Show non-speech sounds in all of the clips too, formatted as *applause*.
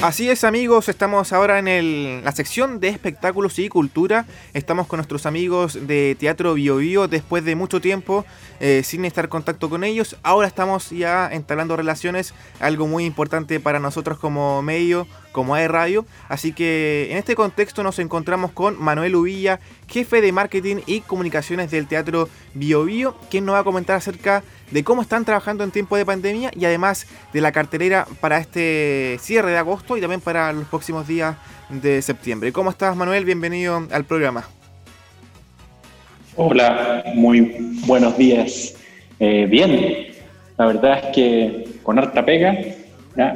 Así es amigos, estamos ahora en la sección de espectáculos y cultura. Estamos con nuestros amigos de Teatro Bio Bio después de mucho tiempo eh, sin estar en contacto con ellos. Ahora estamos ya instalando relaciones, algo muy importante para nosotros como medio, como hay radio. Así que en este contexto nos encontramos con Manuel Uvilla, jefe de marketing y comunicaciones del Teatro Bio Bio, quien nos va a comentar acerca de cómo están trabajando en tiempo de pandemia y además de la cartelera para este cierre de agosto y también para los próximos días de septiembre. ¿Cómo estás Manuel? Bienvenido al programa. Hola, muy buenos días. Eh, bien, la verdad es que con harta pega,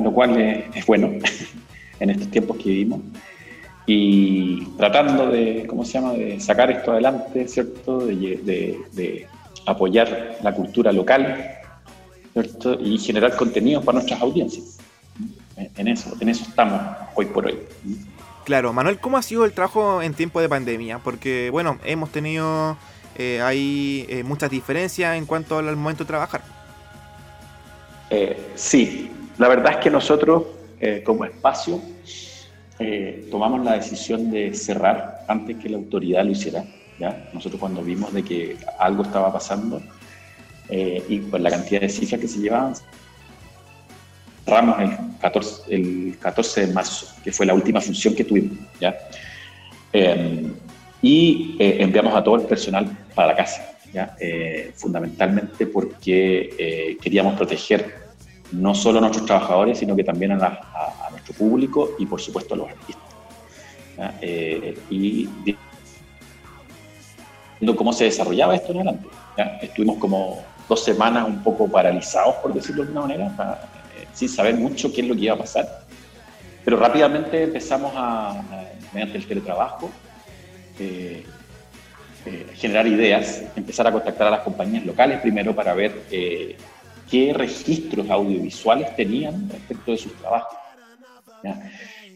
lo cual es, bueno *laughs* en estos tiempos que vivimos y tratando de, ¿cómo se llama?, de sacar esto adelante, ¿cierto?, de apoyar la cultura local y generar contenidos para nuestras audiencias. En eso, en eso estamos hoy por hoy. Claro, Manuel, ¿cómo ha sido el trabajo en tiempo de pandemia? Porque, bueno, hemos tenido eh, ahí eh, muchas diferencias en cuanto al momento de trabajar. Eh, sí, la verdad es que nosotros, como espacio, tomamos la decisión de cerrar antes que la autoridad lo hiciera. Nosotros cuando vimos de que algo estaba pasando eh, y por la cantidad de cifras que se llevaban, cerramos el 14, el 14 de marzo, que fue la última función que tuvimos, ¿ya? Em, y eh, enviamos a todo el personal para la casa, ¿ya? Eh, fundamentalmente porque queríamos proteger no solo a nuestros trabajadores, sino que también a, a, nuestro público y por supuesto a los artistas. y cómo se desarrollaba esto en adelante. Estuvimos como dos semanas un poco paralizados, por decirlo de alguna manera, eh, sin saber mucho qué es lo que iba a pasar. Pero rápidamente empezamos a, mediante el teletrabajo, eh, eh, generar ideas, empezar a contactar a las compañías locales primero para ver qué registros audiovisuales tenían respecto de sus trabajos.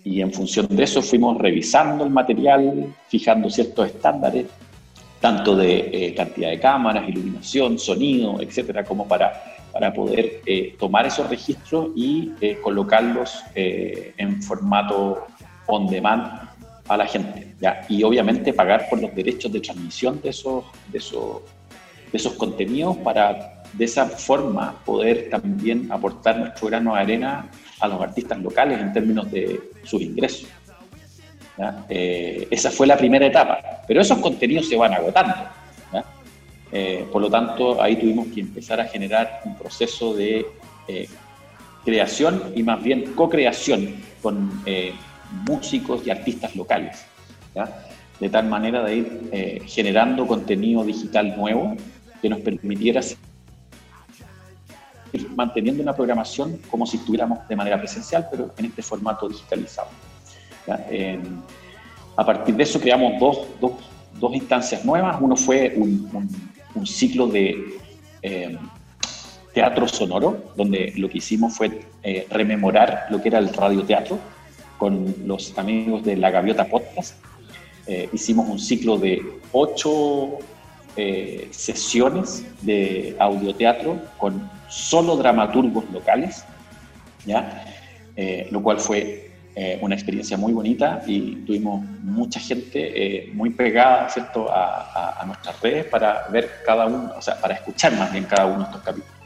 Y en función de eso fuimos revisando el material, fijando ciertos estándares tanto de eh, cantidad de cámaras, iluminación, sonido, etcétera, como para, para poder eh, tomar esos registros y eh, colocarlos en formato on demand a la gente. ¿ya? Y obviamente pagar por los derechos de transmisión de esos, de esos, de esos contenidos para de esa forma poder también aportar nuestro grano de arena a los artistas locales en términos de sus ingresos. Eh, esa fue la primera etapa, pero esos contenidos se van agotando. Eh, por lo tanto, ahí tuvimos que empezar a generar un proceso de eh, creación y más bien co-creación con músicos y artistas locales, de tal manera de ir generando contenido digital nuevo que nos permitiera manteniendo una programación como si estuviéramos de manera presencial, pero en este formato digitalizado a partir de eso creamos dos, dos, dos instancias nuevas. Uno fue un, ciclo de eh, teatro sonoro, donde lo que hicimos fue eh, rememorar lo que era el radioteatro con los amigos de La Gaviota Podcast. Eh, hicimos un ciclo de ocho sesiones de audioteatro con solo dramaturgos locales, ¿ya? lo cual fue eh, una experiencia muy bonita y tuvimos mucha gente eh, muy pegada ¿cierto? A, nuestras redes para ver cada uno, o sea, para escuchar más bien cada uno de estos capítulos.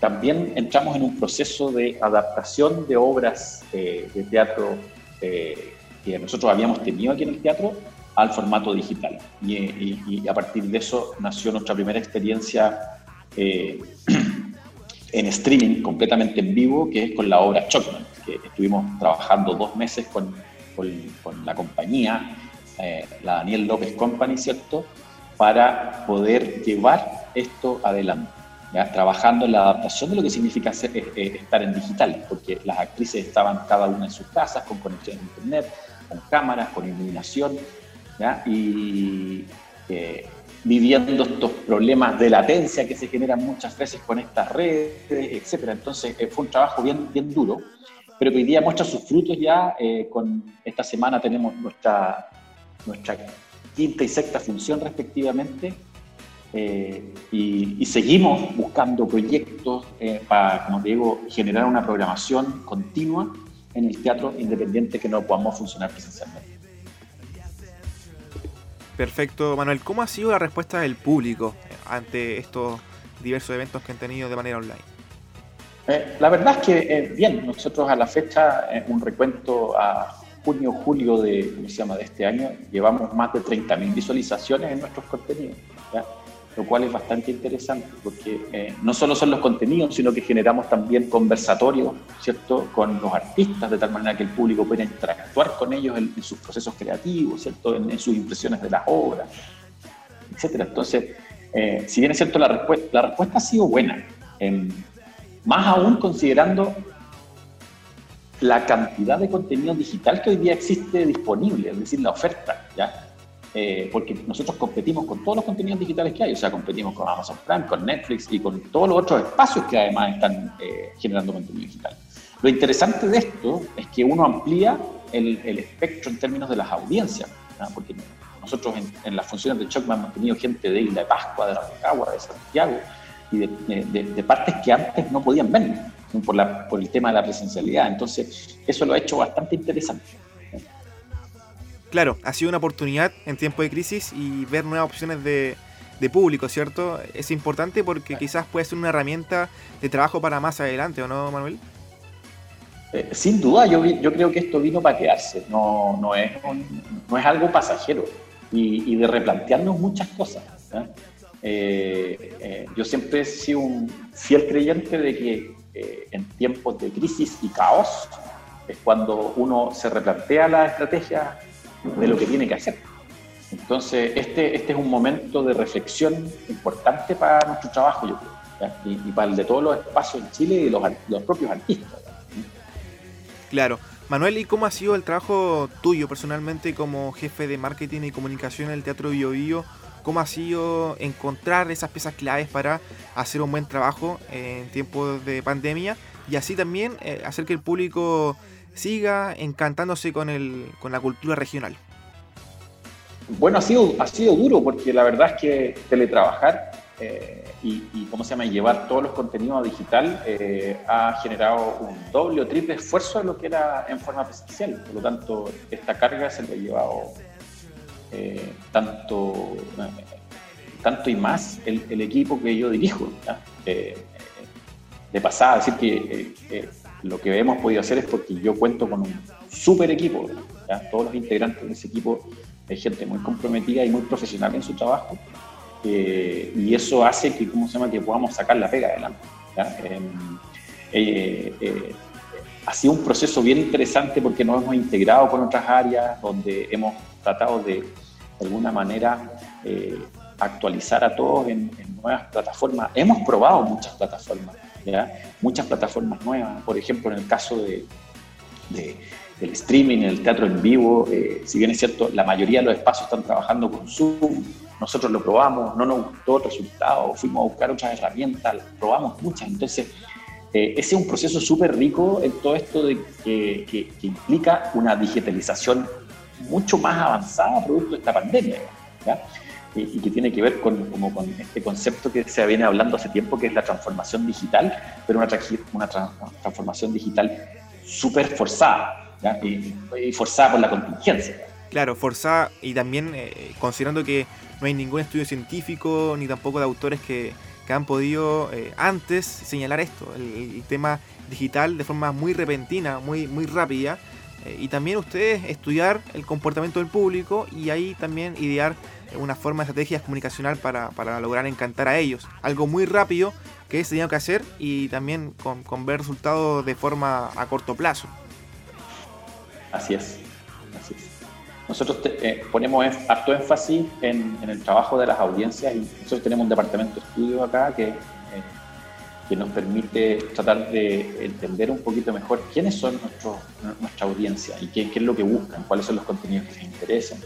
También entramos en un proceso de adaptación de obras eh, de teatro que nosotros habíamos tenido aquí en el teatro al formato digital. Y, a partir de eso nació nuestra primera experiencia *clears throat* en streaming, completamente en vivo, que es con la obra Chocman, que estuvimos trabajando dos meses con, la compañía, eh, la Daniel López Company, ¿cierto?, para poder llevar esto adelante. ¿ya? Trabajando en la adaptación de lo que significa eh, eh, estar en digital, porque las actrices estaban cada una en sus casas, con conexión a internet, con cámaras, con iluminación, ¿ya? y viviendo estos problemas de latencia que se generan muchas veces con estas redes, etcétera. Entonces eh, fue un trabajo bien, bien duro, pero que hoy día muestra sus frutos ya. Eh, con esta semana tenemos nuestra, nuestra quinta y sexta función respectivamente. Eh, y, seguimos buscando proyectos para, como te digo, generar una programación continua en el teatro independiente que no podamos funcionar presencialmente. Perfecto, Manuel. ¿Cómo ha sido la respuesta del público ante estos diversos eventos que han tenido de manera online? Eh, la verdad es que, eh, bien, nosotros a la fecha, en un recuento a junio, julio de, ¿cómo se llama? de este año, llevamos más de 30.000 visualizaciones en nuestros contenidos lo cual es bastante interesante porque eh, no solo son los contenidos, sino que generamos también conversatorios, ¿cierto?, con los artistas, de tal manera que el público pueda interactuar con ellos en, sus procesos creativos, ¿cierto?, en, sus impresiones de las obras, etcétera. Entonces, eh, si bien es cierto, la, respuesta, la respuesta ha sido buena, em, más aún considerando la cantidad de contenido digital que hoy día existe disponible, es decir, la oferta, ¿ya? Eh, porque nosotros competimos con todos los contenidos digitales que hay, o sea, competimos con Amazon Prime, con Netflix y con todos los otros espacios que además están eh, generando contenido digital. Lo interesante de esto es que uno amplía el, el espectro en términos de las audiencias, porque nosotros en, las funciones de Chocman hemos tenido gente de Isla de Pascua, de Rancagua, de Santiago y de, de, partes que antes no podían ver por, la, por el tema de la presencialidad. Entonces, eso lo ha hecho bastante interesante claro, ha sido una oportunidad en tiempo de crisis y ver nuevas opciones de, público, ¿cierto? Es importante porque quizás puede ser una herramienta de trabajo para más adelante, ¿o no, Manuel? Eh, sin duda, yo, yo creo que esto vino para quedarse, no, no, es, no es algo pasajero y, de replantearnos muchas cosas. Eh, eh, yo siempre he sido un fiel creyente de que en tiempos de crisis y caos es cuando uno se replantea la estrategia de lo que tiene que hacer. Entonces, este, este es un momento de reflexión importante para nuestro trabajo, yo creo, y, para el de todos los espacios en Chile y los, los propios artistas. Claro. Manuel, ¿y cómo ha sido el trabajo tuyo personalmente como jefe de marketing y comunicación en el Teatro Bio, Bio ¿Cómo ha sido encontrar esas piezas claves para hacer un buen trabajo en tiempos de pandemia y así también eh, hacer que el público siga encantándose con, el, con la cultura regional? Bueno, ha sido, ha sido duro porque la verdad es que teletrabajar eh, y, ¿cómo se llama? llevar todos los contenidos a digital eh, ha generado un doble o triple esfuerzo de lo que era en forma presencial. Por lo tanto, esta carga se lo ha llevado eh, tanto, tanto y más el, equipo que yo dirijo. de pasada, decir que lo que hemos podido hacer es porque yo cuento con un súper equipo. Todos los integrantes de ese equipo hay gente muy comprometida y muy profesional en su trabajo. Eh, y eso hace que, ¿cómo se llama?, que podamos sacar la pega adelante. Em, eh, eh, ha sido un proceso bien interesante porque nos hemos integrado con otras áreas, donde hemos tratado de, de alguna manera, actualizar a todos en, en nuevas plataformas. Hemos probado muchas plataformas muchas plataformas nuevas, por ejemplo, en el caso de, del streaming, el teatro en vivo, eh, si bien es cierto, la mayoría de los espacios están trabajando con Zoom, nosotros lo probamos, no nos gustó el resultado, fuimos a buscar otras herramientas, probamos muchas, entonces eh, ese es un proceso súper rico en todo esto de que, que, implica una digitalización mucho más avanzada producto de esta pandemia. ¿ya? Y, que tiene que ver con, como con este concepto que se viene hablando hace tiempo, que es la transformación digital, pero una, una transformación digital súper forzada y, forzada por la contingencia. Claro, forzada y también eh, considerando que no hay ningún estudio científico ni tampoco de autores que, que han podido eh, antes señalar esto, el, tema digital de forma muy repentina, muy, muy rápida. Eh, y también ustedes estudiar el comportamiento del público y ahí también idear una forma de estrategia comunicacional para, para, lograr encantar a ellos. Algo muy rápido que se tiene que hacer y también con, con ver resultados de forma a corto plazo. Así es, así es. Nosotros eh, ponemos harto énfasis en, en, el trabajo de las audiencias y nosotros tenemos un departamento de estudio acá que, eh, que nos permite tratar de entender un poquito mejor quiénes son nuestros, nuestra audiencia y qué, es lo que buscan, cuáles son los contenidos que les interesan.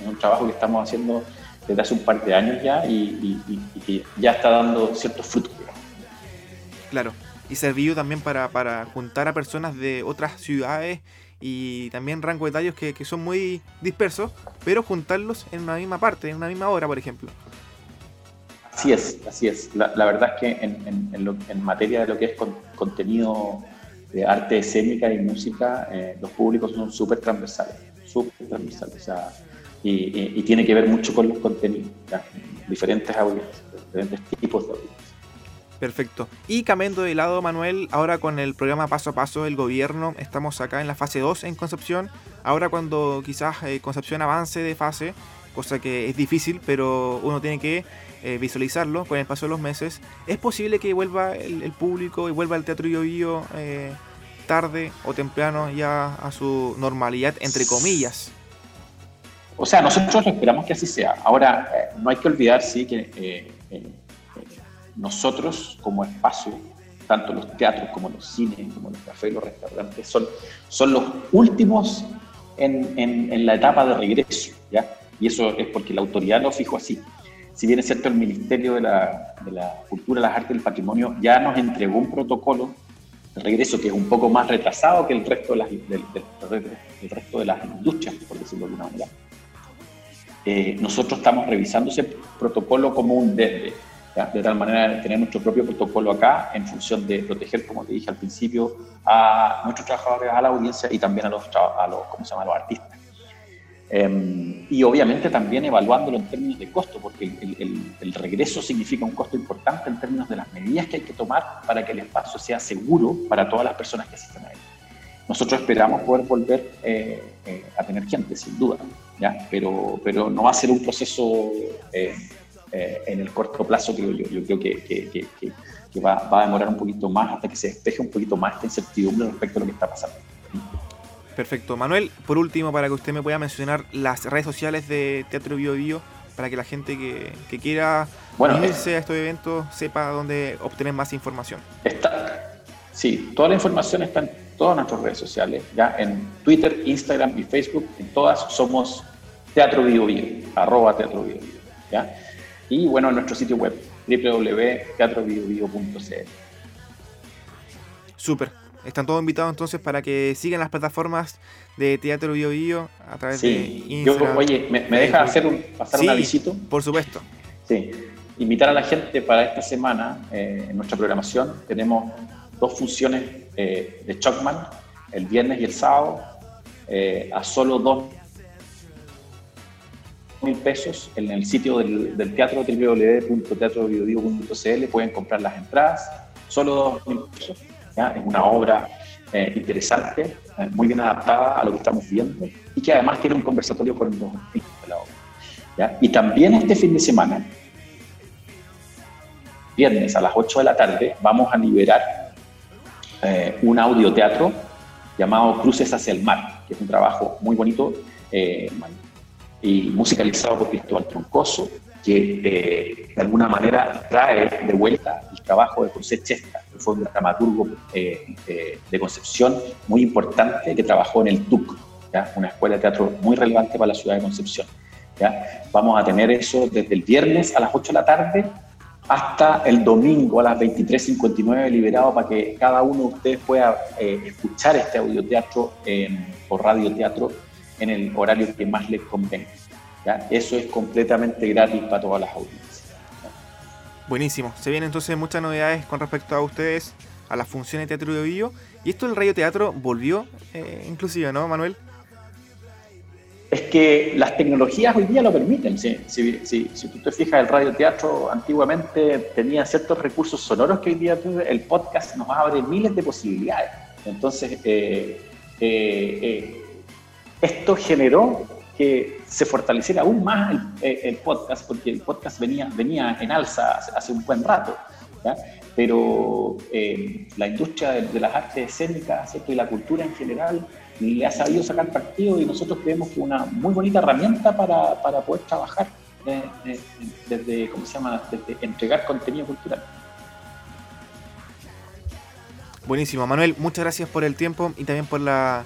Es un trabajo que estamos haciendo desde hace un par de años ya y, que ya está dando ciertos frutos. Claro, y servido también para, juntar a personas de otras ciudades y también rango de tallos que, son muy dispersos, pero juntarlos en una misma parte, en una misma hora, por ejemplo. Así es, así es. La, verdad es que en, en, en, materia de lo que es contenido de arte escénica y música, eh, los públicos son súper transversales, súper transversales, o sea, y, tiene que ver mucho con los contenidos, diferentes audiencias, diferentes tipos de audiencias. Perfecto. Y cambiando de lado, Manuel, ahora con el programa Paso a Paso del gobierno, estamos acá en la fase 2 en Concepción. Ahora cuando quizás eh, Concepción avance de fase, cosa que es difícil, pero uno tiene que eh, visualizarlo con el paso de los meses, ¿es posible que vuelva el, público y vuelva el Teatro Bio, eh, tarde o temprano ya a su normalidad, entre comillas? O sea, nosotros esperamos que así sea. Ahora, no hay que olvidar, sí, que nosotros como espacio, tanto los teatros como los cines, como los cafés, los restaurantes, son, son los últimos en, en, la etapa de regreso. Y eso es porque la autoridad lo fijó así. Si bien es cierto, el Ministerio de la, de la Cultura, las Artes y el Patrimonio ya nos entregó un protocolo de regreso que es un poco más retrasado que el resto de las, del, resto de las industrias, por decirlo de alguna manera. Eh, nosotros estamos revisando ese protocolo como un desde de tal manera tener nuestro propio protocolo acá en función de proteger, como te dije al principio, a nuestros trabajadores, a la audiencia y también a los, a los, ¿cómo se llama? los artistas. Em, y obviamente también evaluándolo en términos de costo, porque el, regreso significa un costo importante en términos de las medidas que hay que tomar para que el espacio sea seguro para todas las personas que asisten a él. Nosotros esperamos poder volver eh, eh, a tener gente, sin duda, ¿ya? Pero, pero no va a ser un proceso eh, eh, en el corto plazo, creo yo. Yo creo que, va, a demorar un poquito más hasta que se despeje un poquito más esta incertidumbre respecto a lo que está pasando. Perfecto. Manuel, por último, para que usted me pueda mencionar las redes sociales de Teatro Bio Bio, para que la gente que, quiera unirse a estos eventos sepa dónde obtener más información. Está, sí, toda la información está en todas nuestras redes sociales, ya en Twitter, Instagram y Facebook, en todas somos Teatro Bio Bio, arroba Teatro Bio Bio, ¿ya? y bueno, en nuestro sitio web www.teatrobiobio.cl. Súper. Están todos invitados entonces para que sigan las plataformas de Teatro Bio Bio a través de Instagram. oye, ¿me, deja hacer un, pasar un avisito? Por supuesto. Sí. Invitar a la gente para esta semana eh, en nuestra programación. Tenemos dos funciones eh, de Chocman, el viernes y el sábado, eh, a solo dos mil pesos en el sitio del, del teatro www.teatrobiodigo.cl pueden comprar las entradas, solo dos mil pesos. Es una obra eh, interesante, eh, muy bien adaptada a lo que estamos viendo y que además tiene un conversatorio con los de la obra. Y también este fin de semana, viernes a las 8 de la tarde, vamos a liberar eh, un audioteatro llamado Cruces hacia el Mar, que es un trabajo muy bonito, y musicalizado por Cristóbal Troncoso, que eh, de alguna manera trae de vuelta el trabajo de José Chesta, que fue un dramaturgo eh, eh, de Concepción muy importante que trabajó en el TUC, ¿ya? una escuela de teatro muy relevante para la ciudad de Concepción. ¿ya? Vamos a tener eso desde el viernes a las 8 de la tarde hasta el domingo a las 23.59 liberado para que cada uno de ustedes pueda escuchar este audioteatro por radioteatro en el horario que más les convenga. ¿ya? Eso es completamente gratis para todas las audiencias. Buenísimo. Se vienen entonces muchas novedades con respecto a ustedes, a las funciones de Teatro de Vivo. Y esto del Radio Teatro volvió, eh, inclusive, ¿no, Manuel? Es que las tecnologías hoy día lo permiten. Si, si, tú te fijas, el radioteatro antiguamente tenía ciertos recursos sonoros que hoy día el podcast nos abre miles de posibilidades. Entonces, eh, eh, eh esto generó se fortaleciera aún más el, podcast, porque el podcast venía, venía en alza hace, un buen rato, pero eh, la industria de, las artes escénicas y la cultura en general le ha sabido sacar partido y nosotros creemos que una muy bonita herramienta para, para poder trabajar eh, eh, desde, ¿cómo se llama?, desde entregar contenido cultural. Buenísimo, Manuel, muchas gracias por el tiempo y también por la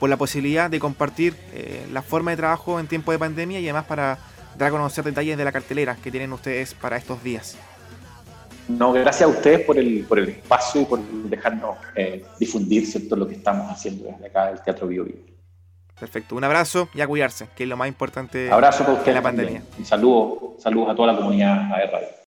por la posibilidad de compartir eh, la forma de trabajo en tiempo de pandemia y además para dar a conocer detalles de la cartelera que tienen ustedes para estos días. No, gracias a ustedes por el, por el espacio y por dejarnos eh, difundir ¿cierto? lo que estamos haciendo desde acá del Teatro Bio, Perfecto, un abrazo y a cuidarse, que es lo más importante abrazo para en la pandemia. Y saludos, saludos a toda la comunidad de Radio.